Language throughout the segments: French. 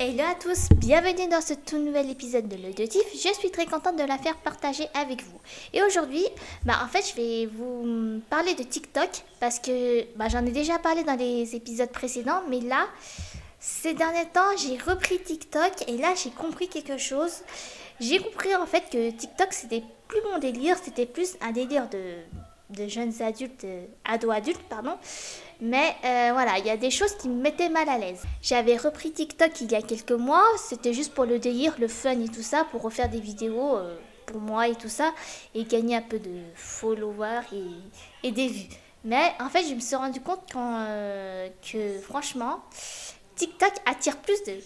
Hello à tous, bienvenue dans ce tout nouvel épisode de l'auditif. Je suis très contente de la faire partager avec vous. Et aujourd'hui, bah en fait, je vais vous parler de TikTok parce que bah, j'en ai déjà parlé dans les épisodes précédents, mais là, ces derniers temps, j'ai repris TikTok et là, j'ai compris quelque chose. J'ai compris en fait que TikTok, c'était plus mon délire, c'était plus un délire de de jeunes adultes, euh, ados-adultes, pardon. Mais euh, voilà, il y a des choses qui me mettaient mal à l'aise. J'avais repris TikTok il y a quelques mois, c'était juste pour le délire, le fun et tout ça, pour refaire des vidéos euh, pour moi et tout ça, et gagner un peu de followers et, des vues. Mais en fait, je me suis rendu compte que franchement, TikTok attire plus de...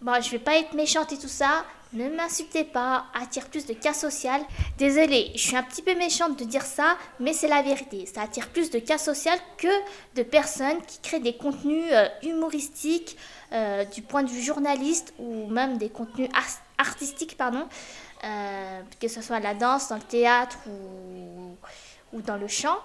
Bon, je vais pas être méchante et tout ça, ne m'insultez pas, attire plus de cas social. Désolée, je suis un petit peu méchante de dire ça, mais c'est la vérité. Ça attire plus de cas social que de personnes qui créent des contenus euh, humoristiques euh, du point de vue journaliste ou même des contenus artistiques, pardon, euh, que ce soit la danse, dans le théâtre ou, ou dans le chant.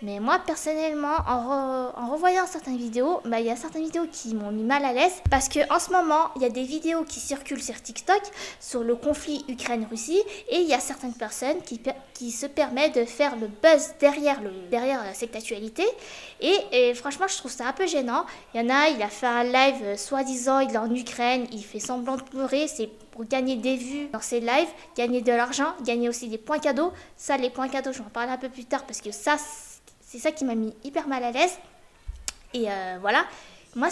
Mais moi, personnellement, en, revoyant certaines vidéos, bah, il y a certaines vidéos qui m'ont mis mal à l'aise parce que en ce moment, il y a des vidéos qui circulent sur TikTok sur le conflit Ukraine-Russie et il y a certaines personnes qui, qui se permettent de faire le buzz derrière, le, derrière cette actualité. Et, franchement, je trouve ça un peu gênant. Il y en a, il a fait un live, euh, soi-disant, il est en Ukraine, il fait semblant de pleurer, c'est pour gagner des vues dans ses lives, gagner de l'argent, gagner aussi des points cadeaux. Ça, les points cadeaux, je vais en parler un peu plus tard parce que ça, c'est ça qui m'a mis hyper mal à l'aise. Et euh, voilà, moi,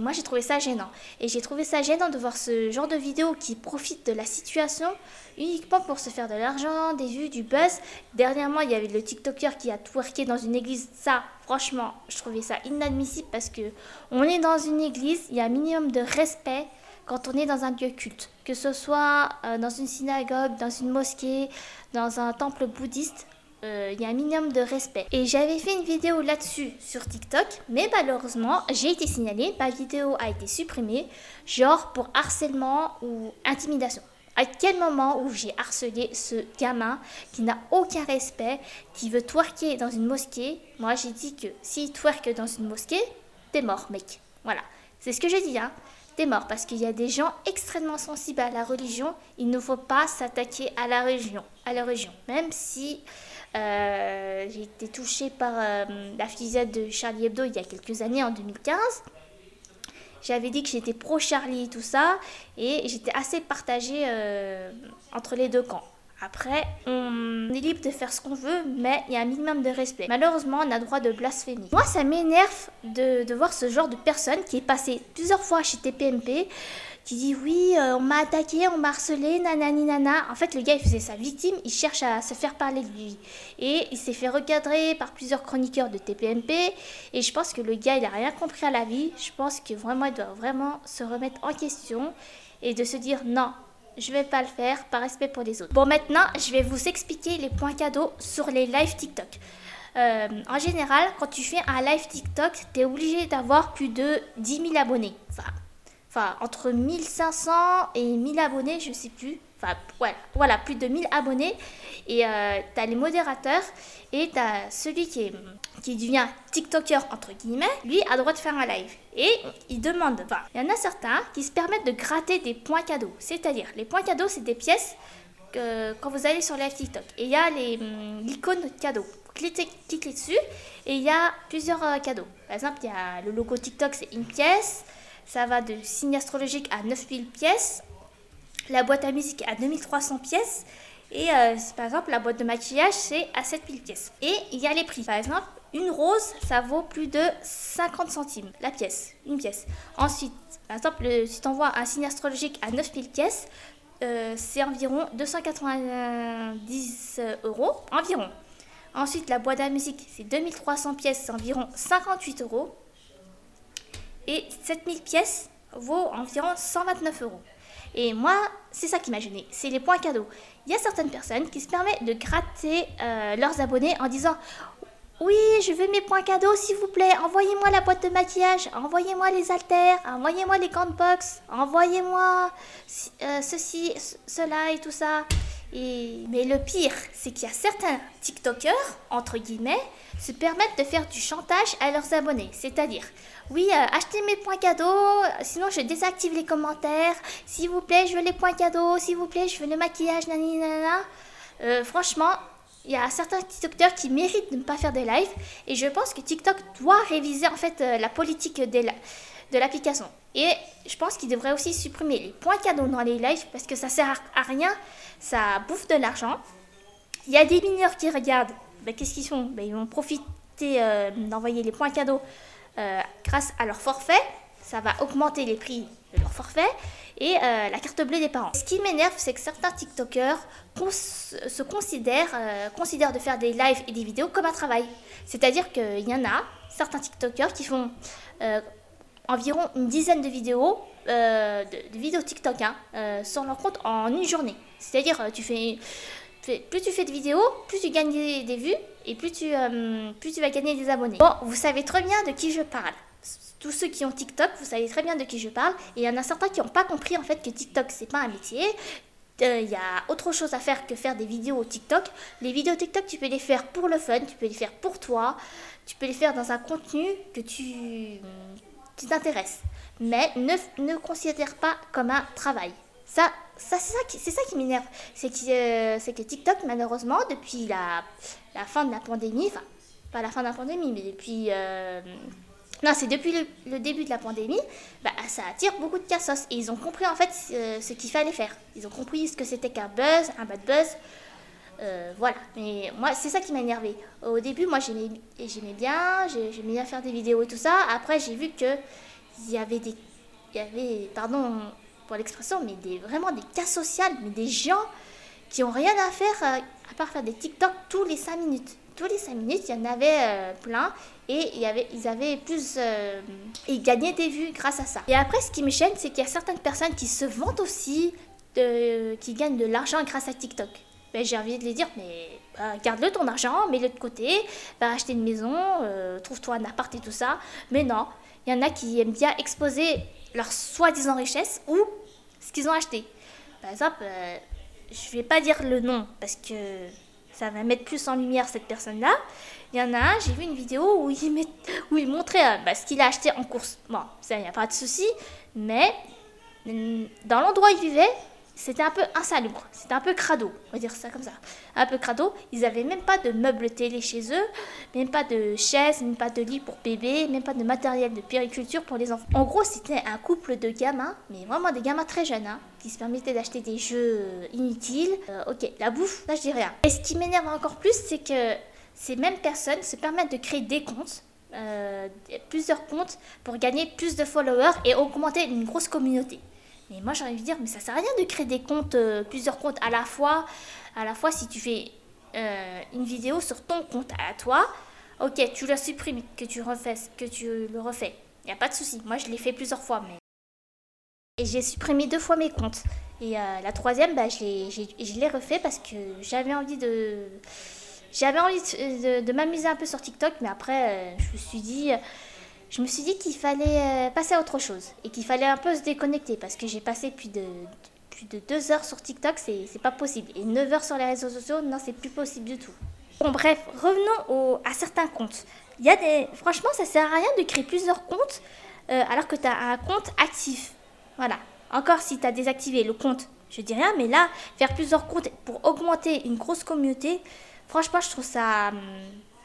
moi j'ai trouvé ça gênant. Et j'ai trouvé ça gênant de voir ce genre de vidéo qui profite de la situation uniquement pour se faire de l'argent, des vues, du buzz. Dernièrement, il y avait le TikToker qui a twerké dans une église. Ça, franchement, je trouvais ça inadmissible parce que on est dans une église, il y a un minimum de respect quand on est dans un lieu culte, que ce soit euh, dans une synagogue, dans une mosquée, dans un temple bouddhiste il euh, y a un minimum de respect. Et j'avais fait une vidéo là-dessus sur TikTok, mais malheureusement, j'ai été signalée, ma vidéo a été supprimée, genre pour harcèlement ou intimidation. À quel moment où j'ai harcelé ce gamin qui n'a aucun respect, qui veut twerker dans une mosquée? Moi, j'ai dit que s'il twerk dans une mosquée, t'es mort, mec. Voilà. C'est ce que j'ai dit, hein. T'es mort parce qu'il y a des gens extrêmement sensibles à la religion. Il ne faut pas s'attaquer à la religion, à la religion, même si j'ai été touchée par euh, la fusillade de Charlie Hebdo il y a quelques années, en 2015. J'avais dit que j'étais pro-Charlie et tout ça, et j'étais assez partagée euh, entre les deux camps. Après, on est libre de faire ce qu'on veut, mais il y a un minimum de respect. Malheureusement, on a droit de blasphémie. Moi, ça m'énerve de, de, voir ce genre de personne qui est passé plusieurs fois chez TPMP, qui dit oui, euh, on m'a attaqué, on m'a harcelé, nanani nana. En fait, le gars, il faisait sa victime, il cherche à se faire parler de lui. Et il s'est fait recadrer par plusieurs chroniqueurs de TPMP. Et je pense que le gars, il a rien compris à la vie. Je pense que vraiment, il doit vraiment se remettre en question et de se dire non, je vais pas le faire par respect pour les autres. Bon, maintenant, je vais vous expliquer les points cadeaux sur les live TikTok. Euh, en général, quand tu fais un live TikTok, tu es obligé d'avoir plus de 10 000 abonnés. Enfin entre 1500 et 1000 abonnés, je sais plus. Enfin, voilà, voilà plus de 1000 abonnés. Et euh, tu as les modérateurs et tu as celui qui, qui devient TikToker, entre guillemets, lui a le droit de faire un live. Et il demande, enfin, il y en a certains qui se permettent de gratter des points cadeaux. C'est-à-dire, les points cadeaux, c'est des pièces que, quand vous allez sur live TikTok. Et il y a hum, l'icône cadeau. Cliquez, cliquez dessus et il y a plusieurs euh, cadeaux. Par exemple, il y a le logo TikTok, c'est une pièce. Ça va de signe astrologique à 9000 pièces. La boîte à musique à 2300 pièces. Et euh, par exemple, la boîte de maquillage, c'est à 7000 pièces. Et il y a les prix. Par exemple, une rose, ça vaut plus de 50 centimes la pièce, une pièce. Ensuite, par exemple, si tu envoies un signe astrologique à 9000 pièces, euh, c'est environ 290 euros. Environ. Ensuite, la boîte à musique, c'est 2300 pièces, c'est environ 58 euros. Et 7000 pièces vaut environ 129 euros. Et moi, c'est ça qui m'a gêné, c'est les points cadeaux. Il y a certaines personnes qui se permettent de gratter euh, leurs abonnés en disant oui, je veux mes points cadeaux, s'il vous plaît. Envoyez-moi la boîte de maquillage, envoyez-moi les haltères, envoyez-moi les gants box, envoyez-moi euh, ceci, cela et tout ça. Mais le pire, c'est qu'il y a certains TikTokers, entre guillemets, se permettent de faire du chantage à leurs abonnés. C'est-à-dire, oui, euh, achetez mes points cadeaux, sinon je désactive les commentaires. S'il vous plaît, je veux les points cadeaux. S'il vous plaît, je veux le maquillage, nanana. Euh, franchement, il y a certains TikTokers qui méritent de ne pas faire des lives. Et je pense que TikTok doit réviser en fait euh, la politique de l'application. Et je pense qu'il devrait aussi supprimer les points cadeaux dans les lives parce que ça sert à rien, ça bouffe de l'argent. Il y a des mineurs qui regardent, ben, qu'est-ce qu'ils font? Ben, Ils vont profiter euh, d'envoyer les points cadeaux euh, grâce à leur forfait. Ça va augmenter les prix de leur forfait et euh, la carte bleue des parents. Ce qui m'énerve, c'est que certains TikTokers se considèrent, considèrent de faire des lives et des vidéos comme un travail. C'est-à-dire qu'il y en a certains TikTokers qui font environ une dizaine de vidéos, euh, de, vidéos TikTok hein, euh, sur leur compte en une journée. C'est-à-dire, euh, plus tu fais de vidéos, plus tu gagnes des, vues et plus tu, plus tu vas gagner des abonnés. Bon, vous savez très bien de qui je parle. Tous ceux qui ont TikTok, vous savez très bien de qui je parle. Et il y en a certains qui n'ont pas compris en fait que TikTok c'est pas un métier. Il y a autre chose à faire que faire des vidéos TikTok. Les vidéos TikTok, tu peux les faire pour le fun, tu peux les faire pour toi, tu peux les faire dans un contenu que tu, qui t'intéresse, mais ne, ne considère pas comme un travail. Ça, ça c'est ça qui, ça qui m'énerve. C'est que, euh, que TikTok, malheureusement, depuis la, la fin de la pandémie, enfin, pas la fin de la pandémie, mais depuis. Euh, non, c'est depuis le, début de la pandémie, bah, ça attire beaucoup de cassos. Et ils ont compris en fait euh, ce qu'il fallait faire. Ils ont compris ce que c'était qu'un buzz, un bad buzz. Voilà, mais moi c'est ça qui m'a énervé. Au début, moi j'aimais, bien, j'aimais bien faire des vidéos et tout ça. Après, j'ai vu que il y avait des, il y avait, pardon pour l'expression, mais des, vraiment des cas sociaux, mais des gens qui ont rien à faire euh, à part faire des TikTok tous les 5 minutes. Tous les 5 minutes, il y en avait euh, plein et y avait, ils avaient plus. Euh, ils gagnaient des vues grâce à ça. Et après, ce qui me gêne, c'est qu'il y a certaines personnes qui se vantent aussi, qui gagnent de l'argent grâce à TikTok. Ben, j'ai envie de les dire, mais bah, garde-le ton argent, mets-le de côté, va acheter une maison, euh, trouve-toi un appart et tout ça. Mais non, il y en a qui aiment bien exposer leur soi-disant richesse ou ce qu'ils ont acheté. Par exemple, euh, je vais pas dire le nom parce que ça va mettre plus en lumière cette personne-là. Il y en a un, j'ai vu une vidéo où il, met, où il montrait euh, bah, ce qu'il a acheté en course. Bon, ça, il n'y a pas de souci, mais mm, dans l'endroit où il vivait, c'était un peu insalubre, c'était un peu crado, on va dire ça comme ça. Un peu crado, ils n'avaient même pas de meubles télé chez eux, même pas de chaises, même pas de lit pour bébé, même pas de matériel de périculture pour les enfants. En gros, c'était un couple de gamins, mais vraiment des gamins très jeunes, hein, qui se permettaient d'acheter des jeux inutiles. Euh, ok, la bouffe, là je dis rien. Et ce qui m'énerve encore plus, c'est que ces mêmes personnes se permettent de créer des comptes euh, plusieurs comptes pour gagner plus de followers et augmenter une grosse communauté. Mais moi, j'ai envie de dire, mais ça sert à rien de créer des comptes, euh, plusieurs comptes à la fois. À la fois, si tu fais euh, une vidéo sur ton compte à toi, ok, tu la supprimes, que tu refais, que tu le refais. Il n'y a pas de souci. Moi, je l'ai fait plusieurs fois, mais et j'ai supprimé deux fois mes comptes. Et euh, la troisième, bah, je l'ai refait parce que j'avais envie de j'avais envie de, de m'amuser un peu sur TikTok, mais après, je me suis dit je me suis dit qu'il fallait euh, passer à autre chose et qu'il fallait un peu se déconnecter parce que j'ai passé plus de, plus de 2 heures sur TikTok, c'est pas possible. Et 9 heures sur les réseaux sociaux, non, c'est plus possible du tout. Bon, bref, revenons à certains comptes. Il y a des, franchement, ça sert à rien de créer plusieurs comptes euh, alors que tu as un compte actif. Voilà. Encore si tu as désactivé le compte, je dis rien, mais là, faire plusieurs comptes pour augmenter une grosse communauté, franchement, je trouve ça. Hum,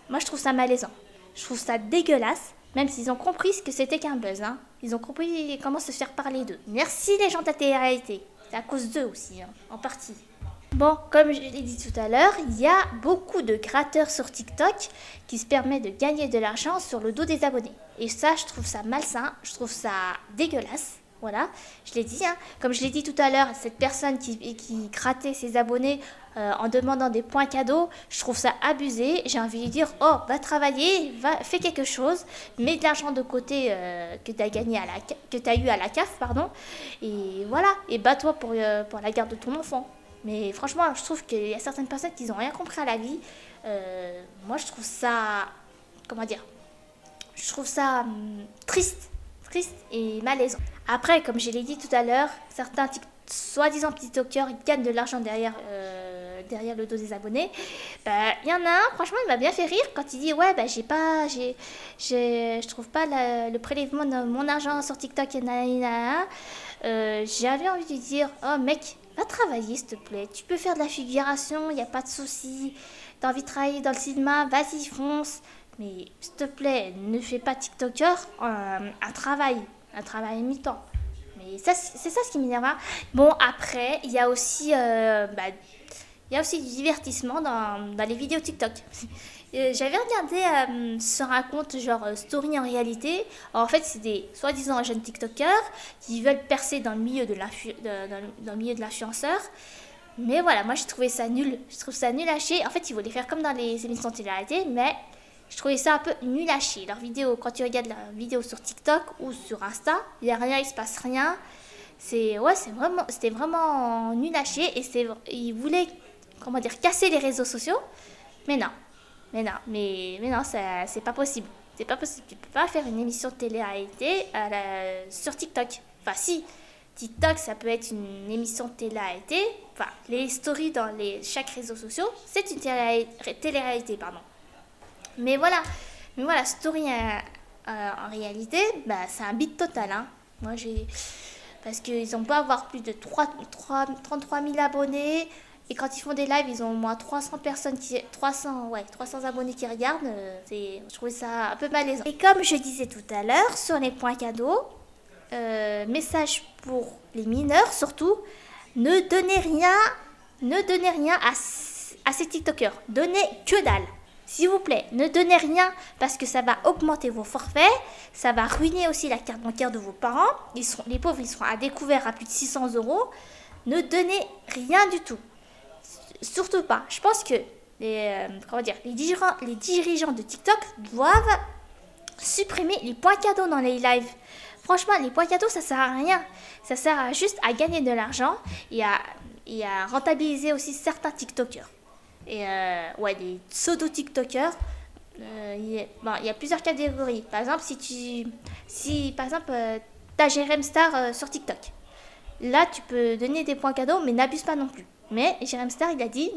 moi, je trouve ça malaisant. Je trouve ça dégueulasse. Même s'ils ont compris ce que c'était qu'un buzz, hein. Ils ont compris comment se faire parler d'eux. Merci les gens de la télé-réalité. C'est à cause d'eux aussi, hein, en partie. Bon, comme je l'ai dit tout à l'heure, il y a beaucoup de créateurs sur TikTok qui se permettent de gagner de l'argent sur le dos des abonnés. Et ça, je trouve ça malsain, je trouve ça dégueulasse. Voilà, je l'ai dit. Hein. Comme je l'ai dit tout à l'heure, cette personne qui, qui grattait ses abonnés euh, en demandant des points cadeaux, je trouve ça abusé. J'ai envie de dire Oh, va travailler, va, fais quelque chose, mets de l'argent de côté euh, que tu as gagné à la, que as eu à la CAF, pardon, et voilà, et bats-toi pour, euh, pour la garde de ton enfant. Mais franchement, je trouve qu'il y a certaines personnes qui n'ont rien compris à la vie. moi, je trouve ça. Comment dire Je trouve ça hum, triste triste et malaisant. Après, comme je l'ai dit tout à l'heure, certains soi-disant TikTokers, ils gagnent de l'argent derrière, derrière le dos des abonnés. Bah, il y en a un, franchement, il m'a bien fait rire quand il dit Ouais, bah, j'ai pas, j'ai, j'ai, je trouve pas le prélèvement de mon argent sur TikTok et euh, J'avais envie de dire Oh, mec, va travailler, s'il te plaît. Tu peux faire de la figuration, il n'y a pas de souci. T'as envie de travailler dans le cinéma, vas-y, fonce. Mais s'il te plaît, ne fais pas TikToker euh, un travail, un travail mi-temps. Mais c'est ça ce qui m'énerve. Hein. Bon, après, il y a aussi, euh, bah, il y a aussi du divertissement dans, dans les vidéos TikTok. Euh, j'avais regardé sur un compte genre Story en réalité. en fait, c'est des soi-disant jeunes TikTokers qui veulent percer dans le milieu de l'influenceur. Mais voilà, moi j'ai trouvé ça nul. Je trouve ça nul à chier. En fait, ils voulaient faire comme dans les émissions télé-réalité, mais je trouvais ça un peu nul à chier. Leur vidéo, quand tu regardes la vidéo sur TikTok ou sur Insta, il n'y a rien, il se passe rien. C'est ouais, c'est vraiment, c'était vraiment nul à chier et c'est, ils voulaient, comment dire, casser les réseaux sociaux. Mais non, mais non, mais, mais non, c'est pas possible. C'est pas possible. Tu peux pas faire une émission de télé-réalité sur TikTok. Enfin, si. TikTok, ça peut être une émission de télé-réalité. Enfin, les stories dans les, chaque réseau social, c'est une télé-réalité, pardon. Mais voilà, mais voilà, Story euh, euh, en réalité, bah, c'est un beat total. Hein. Moi, j'ai. Parce qu'ils ont pas avoir plus de 3, 3, 33 000 abonnés. Et quand ils font des lives, ils ont au moins 300 personnes qui. 300, ouais, 300 abonnés qui regardent. Euh, je trouvais ça un peu malaisant. Et comme je disais tout à l'heure, sur les points cadeaux, message pour les mineurs surtout, ne donnez rien, ne donnez rien à, à ces TikTokers. Donnez que dalle. S'il vous plaît, ne donnez rien parce que ça va augmenter vos forfaits, ça va ruiner aussi la carte bancaire de vos parents. Ils seront, les pauvres, ils seront à découvert à plus de 600 euros. Ne donnez rien du tout. Surtout pas. Je pense que les, euh, dire, les, dirigeants, les dirigeants de TikTok doivent supprimer les points cadeaux dans les lives. Franchement, les points cadeaux, ça sert à rien. Ça sert juste à gagner de l'argent et à, et à rentabiliser aussi certains TikTokers. Et euh, ouais, des pseudo-TikTokers. Euh, il y, a plusieurs catégories. Par exemple, si tu. Si par exemple, t'as Star sur TikTok. Là, tu peux donner des points cadeaux, mais n'abuse pas non plus. Mais Jérém Star, il a dit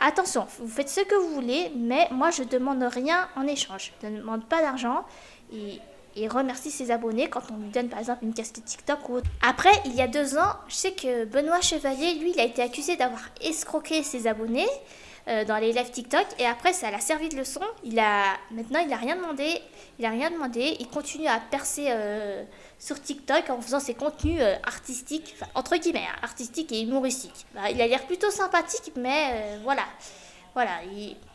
attention, vous faites ce que vous voulez, mais moi, je demande rien en échange. Je ne demande pas d'argent. Et et remercie ses abonnés quand on lui donne par exemple une casquette TikTok ou autre. Après, il y a deux ans, je sais que Benoît Chevalier, lui, il a été accusé d'avoir escroqué ses abonnés. Euh, dans les lives TikTok et après ça l'a servi de leçon. Il a maintenant il a rien demandé, il a rien demandé, il continue à percer euh, sur TikTok en faisant ses contenus euh, artistiques, entre guillemets, hein, artistiques et humoristiques. Bah, il a l'air plutôt sympathique mais voilà. Voilà,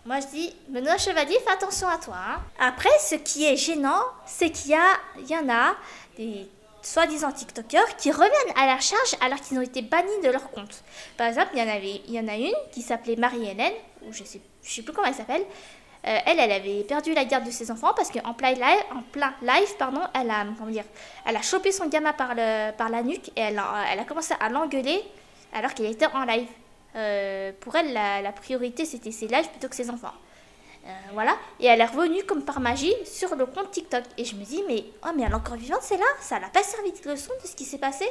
moi je dis, Benoît Chevalier, fais attention à toi. Hein. Après, ce qui est gênant, c'est qu'il y, a, il y en a des soi-disant TikTokers qui reviennent à la charge alors qu'ils ont été bannis de leur compte. Par exemple, il y en, avait, il y en a une qui s'appelait Marie-Hélène, ou je sais, je sais plus comment elle s'appelle. Euh, elle, elle avait perdu la garde de ses enfants parce qu'en plein live, en pardon, elle a, comment dire, elle a chopé son gamin par, le, par la nuque et elle a, elle a commencé à l'engueuler alors qu'elle était en live. Euh, pour elle, la, la priorité c'était ses lives plutôt que ses enfants. Euh, voilà. Et elle est revenue comme par magie sur le compte TikTok. Et je me dis, mais, oh, mais elle est encore vivante, c'est là Ça n'a pas servi de leçon de ce qui s'est passé?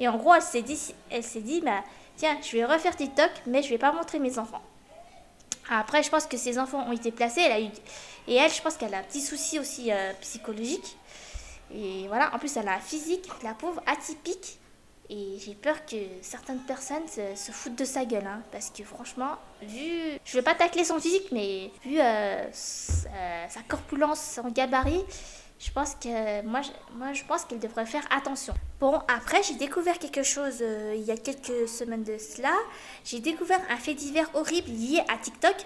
Et en gros, elle s'est dit, elle s'est dit bah, tiens, je vais refaire TikTok, mais je vais pas montrer mes enfants. Après, je pense que ses enfants ont été placés. Elle a eu... Et elle, je pense qu'elle a un petit souci aussi euh, psychologique. Et voilà, en plus, elle a un physique, la pauvre, atypique. Et j'ai peur que certaines personnes se, foutent de sa gueule. Hein, parce que franchement, vu. Je veux pas tacler son physique, mais vu euh, sa, corpulence, son gabarit, je pense que moi, je, moi, je pense qu'elle devrait faire attention. Bon, après, j'ai découvert quelque chose euh, il y a quelques semaines de cela. J'ai découvert un fait divers horrible lié à TikTok.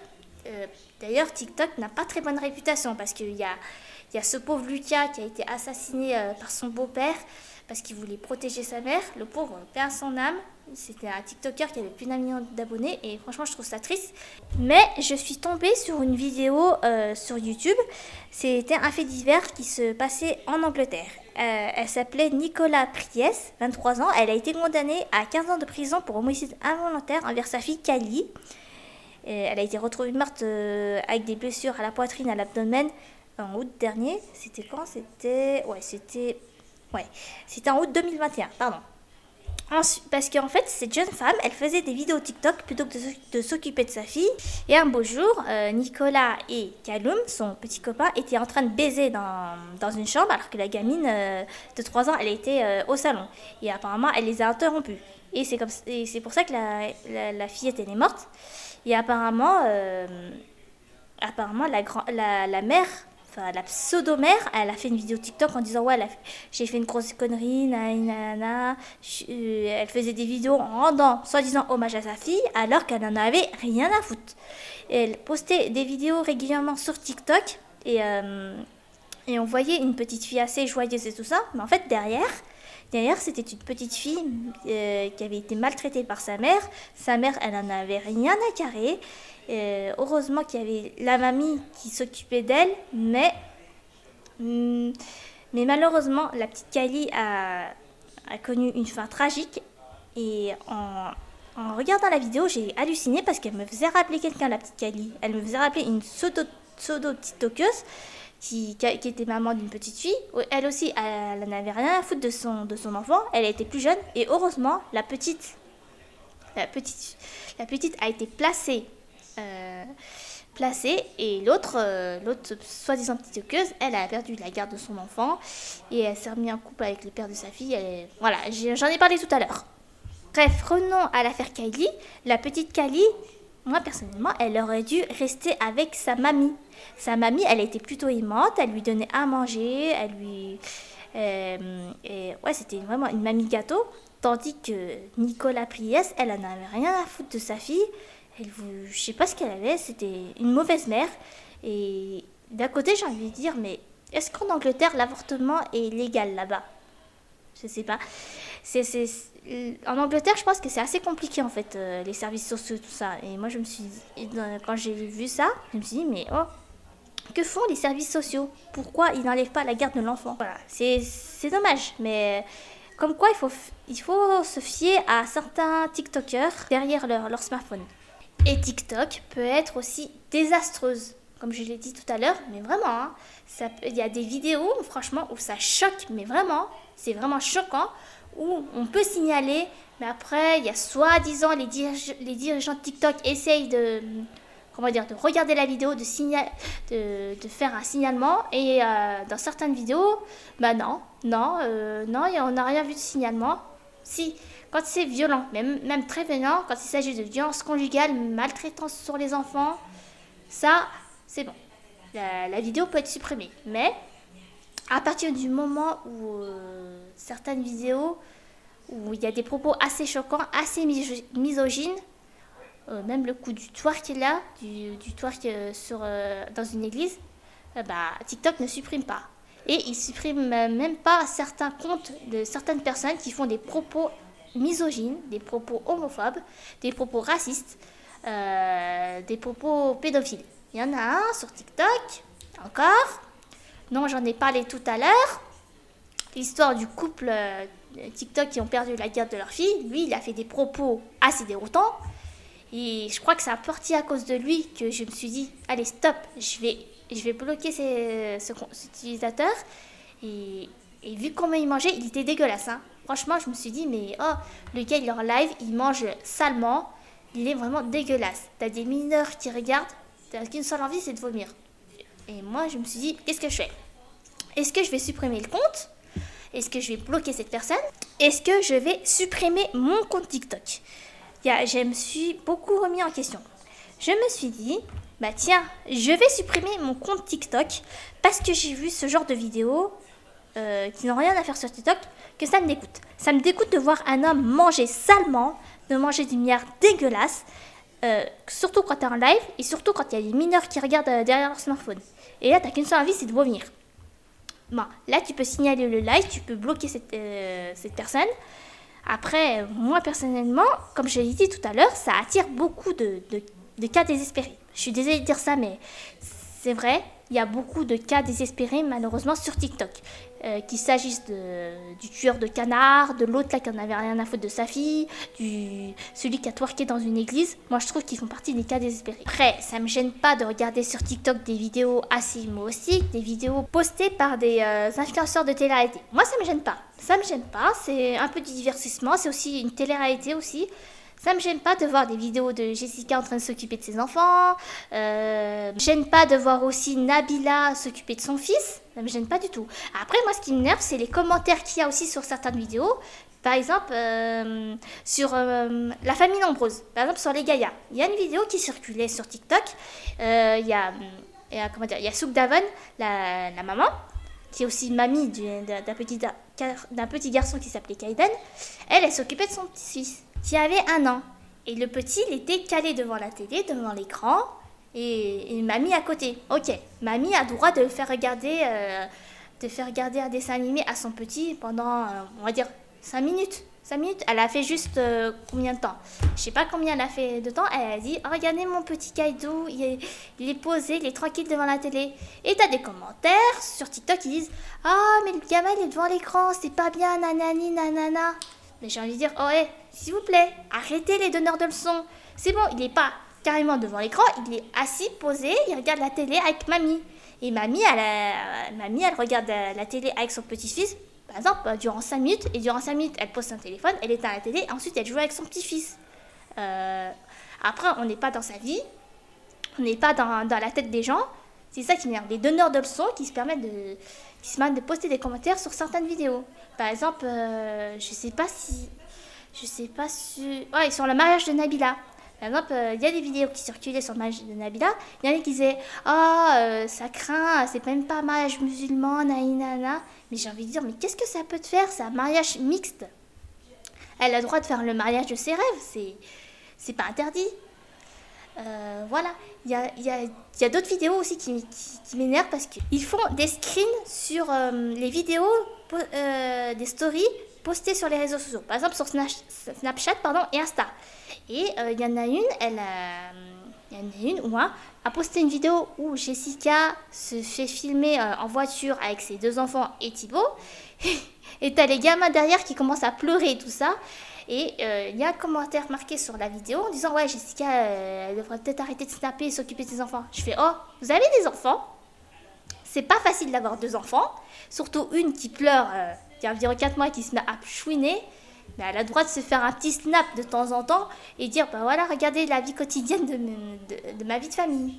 Euh, d'ailleurs, TikTok n'a pas très bonne réputation parce qu'il y a, y a ce pauvre Lucas qui a été assassiné par son beau-père parce qu'il voulait protéger sa mère. Le pauvre perd son âme. C'était un TikToker qui avait plus d'un million d'abonnés et franchement je trouve ça triste. Mais je suis tombée sur une vidéo euh, sur YouTube. C'était un fait divers qui se passait en Angleterre. Euh, elle s'appelait Nicolas Priest, 23 ans. Elle a été condamnée à 15 ans de prison pour homicide involontaire envers sa fille Kali. elle a été retrouvée morte euh, avec des blessures à la poitrine, à l'abdomen en août dernier. C'était quand? C'était ouais, c'était Ouais, c'était en août 2021, pardon. parce qu'en fait, cette jeune femme, elle faisait des vidéos TikTok plutôt que de, s'occuper de sa fille. Et un beau jour, euh, Nicolas et Kaloum, son petit copain, étaient en train de baiser dans, dans une chambre alors que la gamine euh, de 3 ans, elle était euh, au salon. Et apparemment, elle les a interrompus. Et c'est, comme, pour ça que la, la, fillette, elle est morte. Et apparemment, apparemment la, la, la mère enfin la pseudo-mère, elle a fait une vidéo TikTok en disant ouais j'ai fait une grosse connerie, nanana. Euh, elle faisait des vidéos en rendant soi-disant hommage à sa fille alors qu'elle n'en avait rien à foutre. elle postait des vidéos régulièrement sur TikTok et, euh, et on voyait une petite fille assez joyeuse et tout ça, mais en fait derrière, Derrière, c'était une petite fille euh, qui avait été maltraitée par sa mère. Sa mère, elle n'en avait rien à carrer. Euh, heureusement qu'il y avait la mamie qui s'occupait d'elle, mais, hmm, mais malheureusement, la petite Kylie a, connu une fin tragique. Et en, regardant la vidéo, j'ai halluciné parce qu'elle me faisait rappeler quelqu'un, la petite Kylie. Elle me faisait rappeler une pseudo-tiktokeuse qui, qui, était maman d'une petite fille. Elle aussi, elle n'avait rien à foutre de son, de son enfant. Elle était plus jeune. Et heureusement, la petite, la petite, la petite a été placée. Euh, placée et l'autre, euh, l'autre soi-disant petite queuse, elle a perdu la garde de son enfant et elle s'est remise en couple avec le père de sa fille. voilà, j'en ai parlé tout à l'heure. Bref, revenons à l'affaire Kylie. La petite Kylie, moi personnellement, elle aurait dû rester avec sa mamie. Sa mamie, elle était plutôt aimante, elle lui donnait à manger, elle lui... Euh, et ouais, c'était vraiment une mamie gâteau. Tandis que Nicolas Priest, elle en avait rien à foutre de sa fille. Elle, je sais pas ce qu'elle avait, c'était une mauvaise mère. Et d'un côté, j'ai envie de dire, mais est-ce qu'en Angleterre, l'avortement est légal là-bas? Je sais pas. En Angleterre, je pense que c'est assez compliqué en fait, euh, les services sociaux, tout ça. Et moi, je me suis quand j'ai vu ça, je me suis dit, mais oh, que font les services sociaux? Pourquoi ils n'enlèvent pas la garde de l'enfant? Voilà, c'est dommage, mais comme quoi il faut, il faut se fier à certains TikTokers derrière leur, leur smartphone. Et TikTok peut être aussi désastreuse, comme je l'ai dit tout à l'heure, mais vraiment, hein, il y a des vidéos, franchement, où ça choque, mais vraiment, c'est vraiment choquant, où on peut signaler, mais après, il y a soi-disant les, les dirigeants de TikTok essayent de comment dire, de regarder la vidéo, de, de, faire un signalement. Et euh, dans certaines vidéos, bah non, non, euh, non, on n'a rien vu de signalement. Si, quand c'est violent, même, même très violent, quand il s'agit de violence conjugale, maltraitance sur les enfants, ça, c'est bon. La, vidéo peut être supprimée. Mais à partir du moment où euh, certaines vidéos, où il y a des propos assez choquants, assez misogynes, euh, même le coup du twerk là, du, du twerk euh, sur, euh, dans une église, bah, TikTok ne supprime pas. Et il supprime même pas certains comptes de certaines personnes qui font des propos misogynes, des propos homophobes, des propos racistes, des propos pédophiles. Il y en a un sur TikTok, encore. Non, j'en ai parlé tout à l'heure. L'histoire du couple TikTok qui ont perdu la garde de leur fille. Lui, il a fait des propos assez déroutants. Et je crois que c'est à partir à cause de lui que je me suis dit, allez, stop, je vais, je vais bloquer ce, cet utilisateur. Et, et, vu comment il mangeait, il était dégueulasse. Hein. Franchement, je me suis dit, mais oh, le gars, il est en live, il mange salement. Il est vraiment dégueulasse. T'as des mineurs qui regardent, t'as qu'une seule envie, c'est de vomir. Et moi, je me suis dit, qu'est-ce que je fais? Est-ce que je vais supprimer le compte? Est-ce que je vais bloquer cette personne? Est-ce que je vais supprimer mon compte TikTok? Je me suis beaucoup remis en question. Je me suis dit, bah tiens, je vais supprimer mon compte TikTok parce que j'ai vu ce genre de vidéos euh, qui n'ont rien à faire sur TikTok, que ça me dégoûte. Ça me dégoûte de voir un homme manger salement, de manger des milliards dégueulasses, euh, surtout quand tu es en live et surtout quand il y a des mineurs qui regardent euh, derrière leur smartphone. Et là, tu qu'une seule envie, c'est de vomir. Bon, là, tu peux signaler le live, tu peux bloquer cette, cette personne. Après, moi personnellement, comme je l'ai dit tout à l'heure, ça attire beaucoup de, cas désespérés. Je suis désolée de dire ça, mais c'est vrai, il y a beaucoup de cas désespérés malheureusement sur TikTok. Euh, qu'il s'agisse du tueur de canard, de l'autre là qui en avait rien à foutre de sa fille, du celui qui a twerké dans une église. Moi, je trouve qu'ils font partie des cas désespérés. Après, ça me gêne pas de regarder sur TikTok des vidéos assez humoristiques, des vidéos postées par des euh, influenceurs de télé-réalité. Moi, ça me gêne pas. Ça me gêne pas. C'est un peu du divertissement. C'est aussi une télé-réalité aussi. Ça me gêne pas de voir des vidéos de Jessica en train de s'occuper de ses enfants. Euh, me gêne pas de voir aussi Nabila s'occuper de son fils. Ça me gêne pas du tout. Après, moi, ce qui m'énerve, c'est les commentaires qu'il y a aussi sur certaines vidéos. Par exemple, euh, sur euh, la famille nombreuse. Par exemple, sur les Gaïa. Il y a une vidéo qui circulait sur TikTok. Euh, il y a, il comment dire, il y a Souk Davon, la, maman, qui est aussi mamie d'un petit garçon qui s'appelait Kaiden. Elle, elle s'occupait de son petit-fils qui avait un an. Et le petit, il était calé devant la télé, devant l'écran, et, et, mamie à côté. Ok, mamie a droit de faire regarder, euh, de faire regarder un dessin animé à son petit pendant, euh, on va dire, 5 minutes. 5 minutes, elle a fait juste euh, combien de temps? Je sais pas combien elle a fait de temps. Elle a dit oh, Regardez mon petit Kaidou, il est, il est posé, il est tranquille devant la télé. Et t'as des commentaires sur TikTok qui disent Ah, mais le gamin il est devant l'écran, c'est pas bien, nanani, nanana. Mais j'ai envie de dire, oh, hey, s'il vous plaît, arrêtez les donneurs de leçons. C'est bon, il n'est pas carrément devant l'écran, il est assis, posé, il regarde la télé avec mamie. Et mamie, elle, euh, mamie, elle regarde la télé avec son petit-fils, par exemple, euh, durant 5 minutes, et durant 5 minutes, elle pose son téléphone, elle éteint la télé, ensuite elle joue avec son petit-fils. Euh, après, on n'est pas dans sa vie, on n'est pas dans, dans, la tête des gens. C'est ça qui m'énerve. Les donneurs de leçons qui se permettent de, qui se de poster des commentaires sur certaines vidéos. Par exemple, euh, je sais pas si. Je sais pas si. Ouais, sur le mariage de Nabila. Par exemple, il euh, y a des vidéos qui circulaient sur le mariage de Nabila. Il y en a qui disaient Ah, oh, ça craint, c'est même pas un mariage musulman, naïnana. Mais j'ai envie de dire Mais qu'est-ce que ça peut te faire C'est un mariage mixte? Elle a le droit de faire le mariage de ses rêves, c'est, c'est pas interdit. Euh, voilà, il y a, y a, y a d'autres vidéos aussi qui, qui, qui m'énervent parce qu'ils font des screens sur les vidéos, des stories postées sur les réseaux sociaux. Par exemple sur Snapchat pardon, et Insta. Et il y en a une, elle il y en a une où hein, a posté une vidéo où Jessica se fait filmer en voiture avec ses deux enfants et Thibaut. et t'as les gamins derrière qui commencent à pleurer et tout ça. Et euh, il y a un commentaire marqué sur la vidéo en disant Ouais, Jessica, euh, elle devrait peut-être arrêter de snapper et s'occuper de ses enfants. Je fais Oh, vous avez des enfants? C'est pas facile d'avoir deux enfants, surtout une qui pleure, euh, qui a environ 4 mois, qui se met à chouiner. Mais elle a le droit de se faire un petit snap de temps en temps et dire Bah voilà, regardez la vie quotidienne de, de, de ma vie de famille.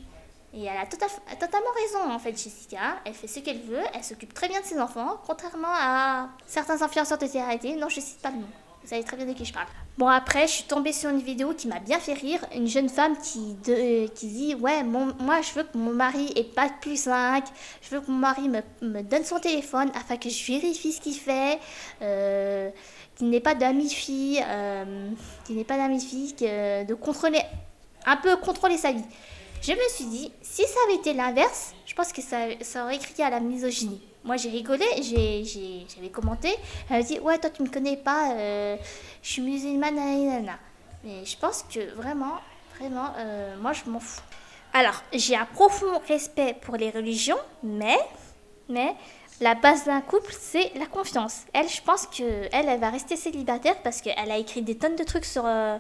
Et elle a tota-, totalement raison, en fait, Jessica. Elle fait ce qu'elle veut, elle s'occupe très bien de ses enfants, contrairement à certains influenceurs de télé Non, je cite pas le nom. Vous savez très bien de qui je parle. Bon, après, je suis tombée sur une vidéo qui m'a bien fait rire. Une jeune femme qui, dit Ouais, moi, je veux que mon mari ait pas de plus 5. Je veux que mon mari me, me donne son téléphone afin que je vérifie ce qu'il fait. Euh, qu'il n'ait pas d'amis filles. Euh, qu'il n'ait pas d'amis filles. de contrôler. Un peu contrôler sa vie. Je me suis dit, si ça avait été l'inverse, je pense que ça, ça aurait crié à la misogynie. Moi, j'ai rigolé, j'avais commenté. Elle a dit Ouais, toi, tu me connais pas, euh, je suis musulmane, nanana. Mais je pense que vraiment, vraiment, euh, moi, je m'en fous. Alors, j'ai un profond respect pour les religions, mais, mais la base d'un couple, c'est la confiance. Elle, je pense qu'elle, elle va rester célibataire parce qu'elle a écrit des tonnes de trucs sur. Euh,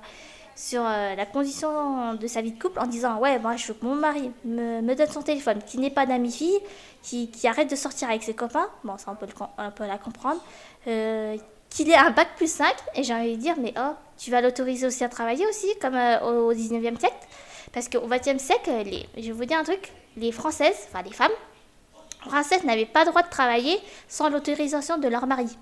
sur euh, la condition de sa vie de couple en disant ouais moi je veux que mon mari me, donne son téléphone qui n'est pas d'ami fille qui, qui, arrête de sortir avec ses copains. Bon ça on peut, on peut la comprendre. Euh, qu'il ait un bac plus 5 et j'ai envie de dire mais oh tu vas l'autoriser aussi à travailler aussi comme euh, au 19e siècle. Parce qu'au 20e siècle les, je vais vous dire un truc les françaises enfin les femmes françaises n'avaient pas le droit de travailler sans l'autorisation de leur mari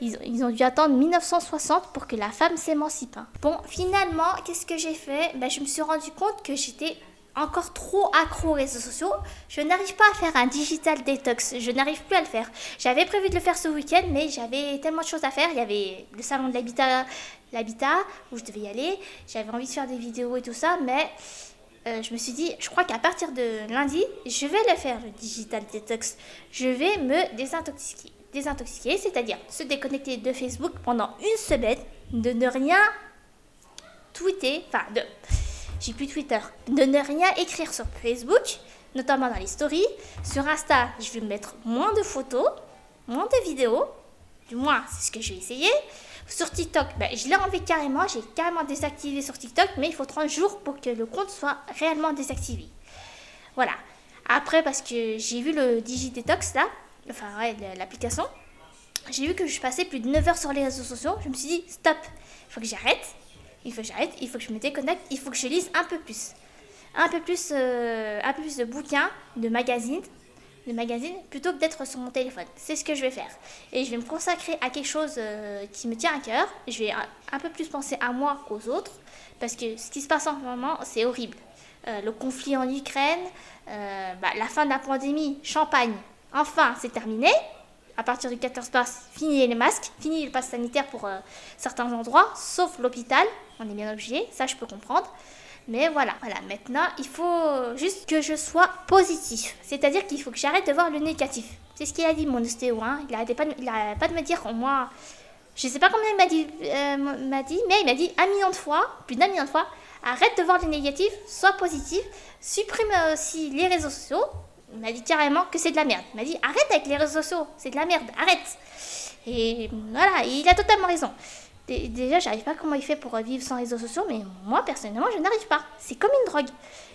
ils, ont dû attendre 1960 pour que la femme s'émancipe. Bon, finalement, qu'est-ce que j'ai fait? Ben, Je me suis rendu compte que j'étais encore trop accro aux réseaux sociaux. Je n'arrive pas à faire un digital detox. Je n'arrive plus à le faire. J'avais prévu de le faire ce week-end, mais j'avais tellement de choses à faire. Il y avait le salon de l'habitat, l'habitat où je devais y aller. J'avais envie de faire des vidéos et tout ça, mais euh, je me suis dit, je crois qu'à partir de lundi, je vais le faire, le digital detox. Je vais me désintoxiquer désintoxiquer, c'est-à-dire se déconnecter de Facebook pendant une semaine, de ne rien tweeter, enfin de, j'ai plus Twitter, de ne rien écrire sur Facebook, notamment dans les stories. Sur Insta, je vais mettre moins de photos, moins de vidéos. Du moins, c'est ce que je vais essayer. Sur TikTok, ben, je l'ai enlevé carrément. J'ai carrément désactivé sur TikTok, mais il faut 30 jours pour que le compte soit réellement désactivé. Voilà. Après, parce que j'ai vu le Digidetox là, enfin ouais, l'application, j'ai vu que je passais plus de 9 heures sur les réseaux sociaux. Je me suis dit, stop, il faut que j'arrête. Il faut que j'arrête, il faut que je me déconnecte, il faut que je lise un peu plus. Un peu plus, euh, un peu plus de bouquins, de magazines, de magazines, plutôt que d'être sur mon téléphone. C'est ce que je vais faire. Et je vais me consacrer à quelque chose euh, qui me tient à cœur. Je vais un, peu plus penser à moi qu'aux autres. Parce que ce qui se passe en ce moment, c'est horrible. Euh, le conflit en Ukraine, bah, la fin de la pandémie, Champagne, enfin, c'est terminé à partir du 14 mars, fini les masques, fini le pass sanitaire pour euh, certains endroits, sauf l'hôpital. On est bien obligé, ça je peux comprendre. Mais voilà, voilà. Maintenant, il faut juste que je sois positif. C'est-à-dire qu'il faut que j'arrête de voir le négatif. C'est ce qu'il a dit mon ostéo. Hein. Il n'arrêtait pas, de, me dire, moi, je sais pas combien il m'a dit, euh, m'a dit, mais il m'a dit un million de fois, plus d'un million de fois, arrête de voir le négatif, sois positif, supprime aussi les réseaux sociaux, il m'a dit carrément que c'est de la merde. Il m'a dit arrête avec les réseaux sociaux, c'est de la merde, arrête. Et voilà, il a totalement raison. Déjà, j'arrive pas comment il fait pour vivre sans réseaux sociaux, mais moi personnellement, je n'arrive pas. C'est comme une drogue.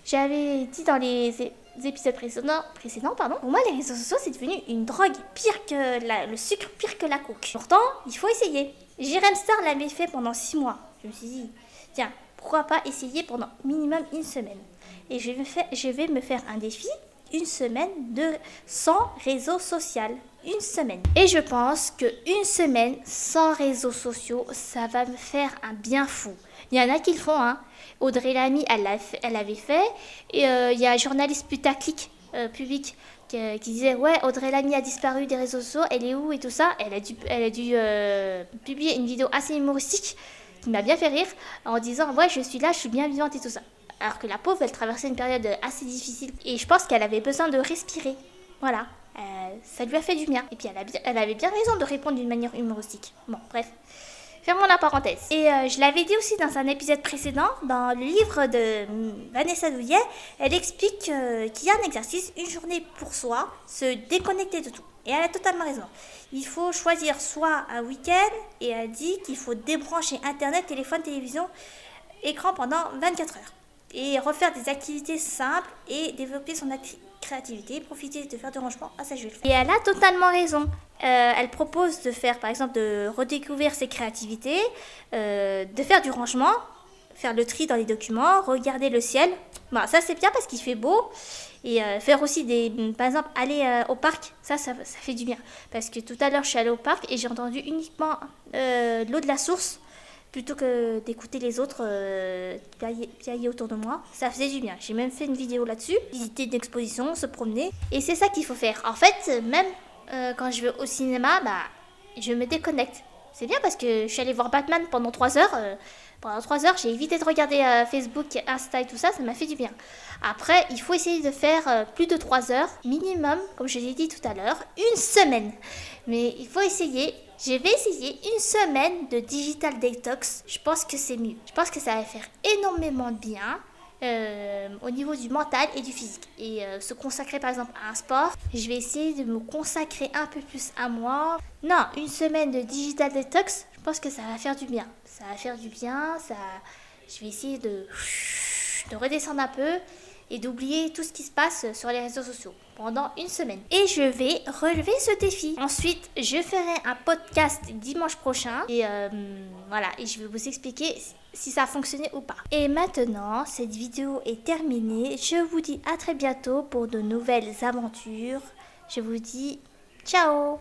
J'avais dit dans les épisodes précédents, précédents pardon, pour moi, les réseaux sociaux, c'est devenu une drogue pire que le sucre, pire que la coke. Pourtant, il faut essayer. Jérém Star l'avait fait pendant 6 mois. Je me suis dit, tiens, pourquoi pas essayer pendant minimum une semaine. Et je vais, faire, je vais me faire un défi une semaine de sans réseau social. Une semaine. Et je pense que une semaine sans réseaux sociaux, ça va me faire un bien fou. Il y en a qui le font, hein. Audrey Lamy, elle, elle avait fait. Et euh, il y a un journaliste putaclic euh, public qui, disait Ouais, Audrey Lamy a disparu des réseaux sociaux, elle est où et tout ça. Elle a dû, euh, publier une vidéo assez humoristique qui m'a bien fait rire en disant Ouais, je suis là, je suis bien vivante et tout ça alors que la pauvre, elle traversait une période assez difficile. Et je pense qu'elle avait besoin de respirer. Voilà. Euh, ça lui a fait du bien. Et puis elle, elle avait bien raison de répondre d'une manière humoristique. Bon, bref. Fermons la parenthèse. Et euh, je l'avais dit aussi dans un épisode précédent, dans le livre de Vanessa Douillet, elle explique euh, qu'il y a un exercice, une journée pour soi, se déconnecter de tout. Et elle a totalement raison. Il faut choisir soit un week-end, et elle dit qu'il faut débrancher Internet, téléphone, télévision, écran pendant 24 heures et refaire des activités simples et développer son créativité, profiter de faire du rangement. Ça je vais le faire. Et elle a totalement raison. Euh, elle propose de faire par exemple de redécouvrir ses créativités, euh, de faire du rangement, faire le tri dans les documents, regarder le ciel. Bon, ça c'est bien parce qu'il fait beau. Et euh, faire aussi des... Par exemple, aller au parc, ça, ça, ça, fait du bien. Parce que tout à l'heure je suis allée au parc et j'ai entendu uniquement l'eau de la source plutôt que d'écouter les autres euh, piailler autour de moi. Ça faisait du bien. J'ai même fait une vidéo là-dessus, visiter une exposition, se promener. Et c'est ça qu'il faut faire. En fait, même euh, quand je vais au cinéma, bah, je me déconnecte. C'est bien parce que je suis allée voir Batman pendant 3 heures. Euh, pendant 3 heures, j'ai évité de regarder euh, Facebook, Insta et tout ça, ça m'a fait du bien. Après, il faut essayer de faire plus de 3 heures, minimum, comme je l'ai dit tout à l'heure, une semaine. Mais il faut essayer je vais essayer une semaine de digital detox. Je pense que c'est mieux. Je pense que ça va faire énormément de bien. Euh, au niveau du mental et du physique. Et euh, se consacrer par exemple à un sport, je vais essayer de me consacrer un peu plus à moi. Non, une semaine de digital detox, je pense que ça va faire du bien. Ça va faire du bien, ça... je vais essayer de, de redescendre un peu et d'oublier tout ce qui se passe sur les réseaux sociaux pendant une semaine. Et je vais relever ce défi. Ensuite, je ferai un podcast dimanche prochain et euh, voilà, et je vais vous expliquer si ça a fonctionné ou pas. Et maintenant, cette vidéo est terminée. Je vous dis à très bientôt pour de nouvelles aventures. Je vous dis ciao